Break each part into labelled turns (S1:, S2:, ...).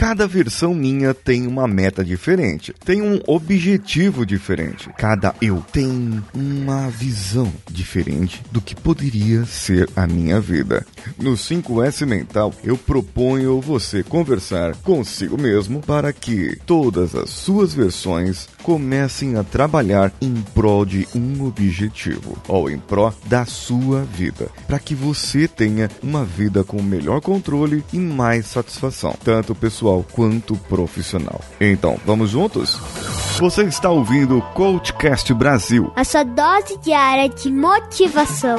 S1: Cada versão minha tem uma meta diferente, tem um objetivo diferente. Cada eu tem uma visão diferente do que poderia ser a minha vida. No 5S Mental, eu proponho você conversar consigo mesmo para que todas as suas versões comecem a trabalhar em prol de um objetivo, ou em prol da sua vida, para que você tenha uma vida com melhor controle e mais satisfação, tanto pessoal quanto profissional. Então, vamos juntos? Você está ouvindo o Coachcast Brasil.
S2: A sua dose diária de motivação.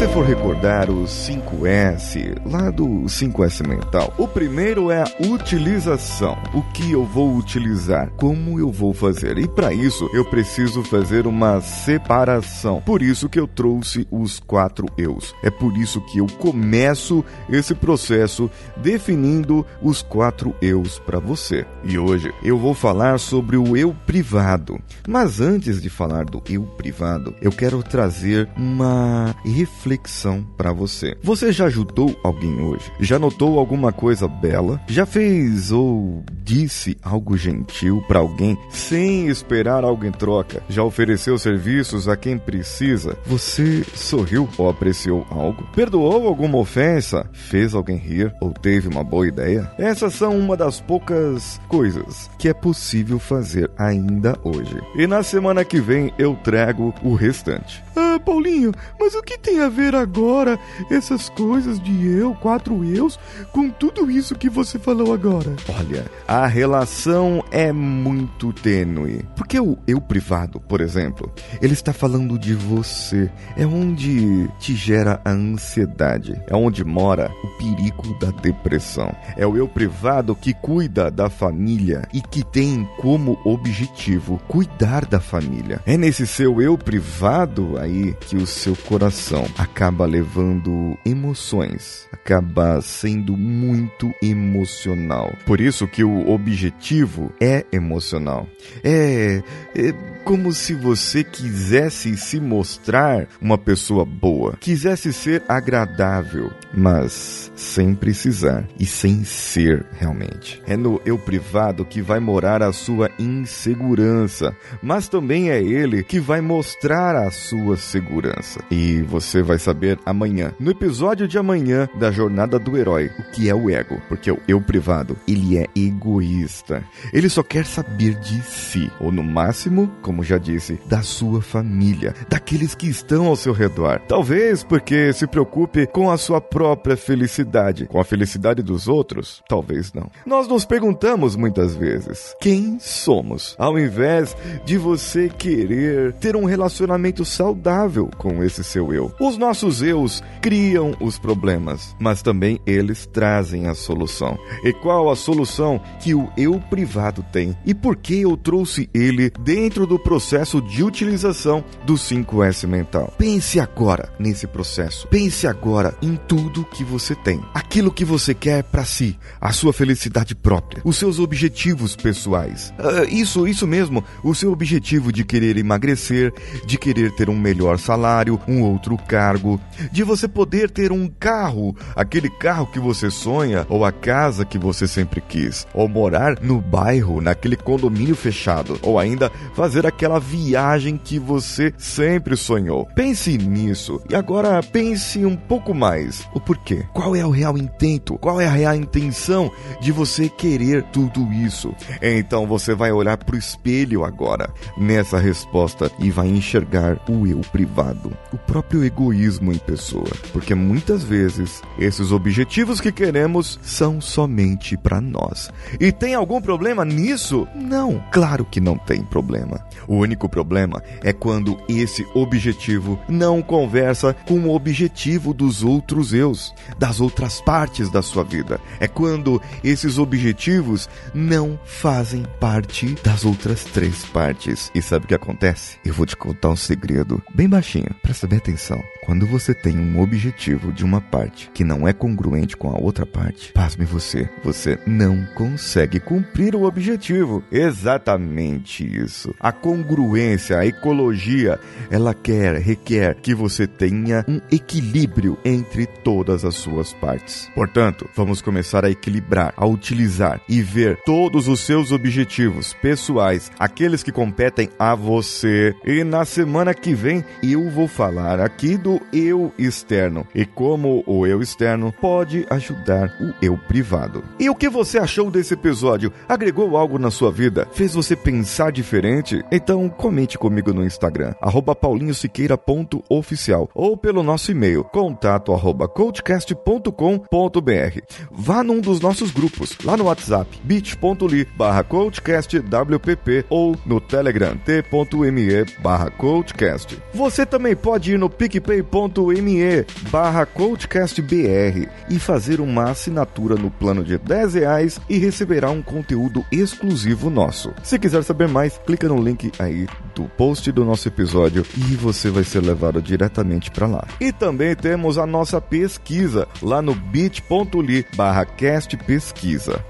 S1: Você for recordar os 5S, lá do 5S mental, o primeiro é a utilização. O que eu vou utilizar? Como eu vou fazer? E para isso eu preciso fazer uma separação. Por isso que eu trouxe os quatro eus. É por isso que eu começo esse processo definindo os quatro eus para você. E hoje eu vou falar sobre o eu privado. Mas antes de falar do eu privado, eu quero trazer uma reflexão reflexão para você. Você já ajudou alguém hoje? Já notou alguma coisa bela? Já fez ou disse algo gentil para alguém sem esperar algo em troca? Já ofereceu serviços a quem precisa? Você sorriu ou apreciou algo? Perdoou alguma ofensa? Fez alguém rir ou teve uma boa ideia? Essas são uma das poucas coisas que é possível fazer ainda hoje. E na semana que vem eu trago o restante.
S3: Ah, Paulinho, mas o que tem a ver agora essas coisas de eu, quatro eus, com tudo isso que você falou agora?
S1: Olha, a relação é muito tênue. Porque o eu privado, por exemplo, ele está falando de você. É onde te gera a ansiedade. É onde mora o perigo da depressão. É o eu privado que cuida da família e que tem como objetivo cuidar da família. É nesse seu eu privado aí que o seu coração acaba levando emoções, acaba sendo muito emocional. Por isso que o objetivo é emocional. É, é como se você quisesse se mostrar uma pessoa boa, quisesse ser agradável, mas sem precisar e sem ser realmente. É no eu privado que vai morar a sua insegurança, mas também é ele que vai mostrar a sua segurança. E você vai saber amanhã, no episódio de amanhã da jornada do herói, o que é o ego, porque o eu privado, ele é egoísta. Ele só quer saber de si, ou no máximo, como já disse, da sua família, daqueles que estão ao seu redor. Talvez porque se preocupe com a sua própria felicidade, com a felicidade dos outros, talvez não. Nós nos perguntamos muitas vezes: quem somos? Ao invés de você querer ter um relacionamento saudável com esse seu eu. Os nossos eus criam os problemas, mas também eles trazem a solução. E qual a solução que o eu privado tem? E por que eu trouxe ele dentro do processo de utilização do 5S mental? Pense agora nesse processo. Pense agora em tudo que você tem. Aquilo que você quer para si, a sua felicidade própria, os seus objetivos pessoais. Uh, isso, isso mesmo, o seu objetivo de querer emagrecer, de querer ter um melhor salário, um outro cargo, de você poder ter um carro, aquele carro que você sonha, ou a casa que você sempre quis, ou morar no bairro, naquele condomínio fechado, ou ainda fazer aquela viagem que você sempre sonhou. Pense nisso e agora pense um pouco mais. O porquê? Qual é o real intento? Qual é a real intenção de você querer tudo isso? Então você vai olhar para o espelho agora nessa resposta e vai enxergar o eu privado, o próprio egoísmo em pessoa, porque muitas vezes esses objetivos que queremos são somente para nós. E tem algum problema nisso? Não, claro que não tem problema. O único problema é quando esse objetivo não conversa com o objetivo dos outros eus, das outras partes da sua vida. É quando esses objetivos não fazem parte das outras três partes. E sabe o que acontece? Eu vou te contar um segredo bem baixinho, presta bem atenção. Quando você tem um objetivo de uma parte que não é congruente com a outra parte, pasme você, você não consegue cumprir o objetivo. Exatamente isso. A congruência, a ecologia, ela quer, requer que você tenha um equilíbrio entre todas as suas partes. Portanto, vamos começar a equilibrar, a utilizar e ver todos os seus objetivos pessoais, aqueles que competem a você. E na semana que vem eu vou falar aqui do eu externo e como o eu externo pode ajudar o eu privado. E o que você achou desse episódio? Agregou algo na sua vida? Fez você pensar diferente? Então comente comigo no Instagram, paulinhosiqueira.oficial ou pelo nosso e-mail, contato arroba coachcast.com.br. Vá num dos nossos grupos, lá no WhatsApp, bit.ly barra coachcastwpp ou no Telegram, t.me barra coachcast. Você também pode ir no picpay.me barra coachcastbr e fazer uma assinatura no plano de 10 reais e receberá um conteúdo exclusivo nosso. Se quiser saber mais, clica no link aí do post do nosso episódio e você vai ser levado diretamente para lá. E também temos a nossa pesquisa lá no bit.ly barra.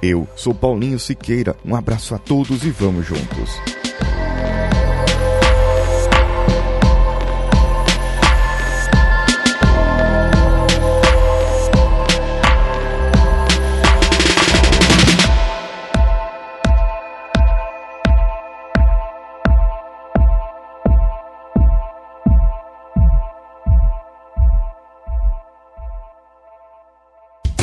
S1: Eu sou Paulinho Siqueira, um abraço a todos e vamos juntos.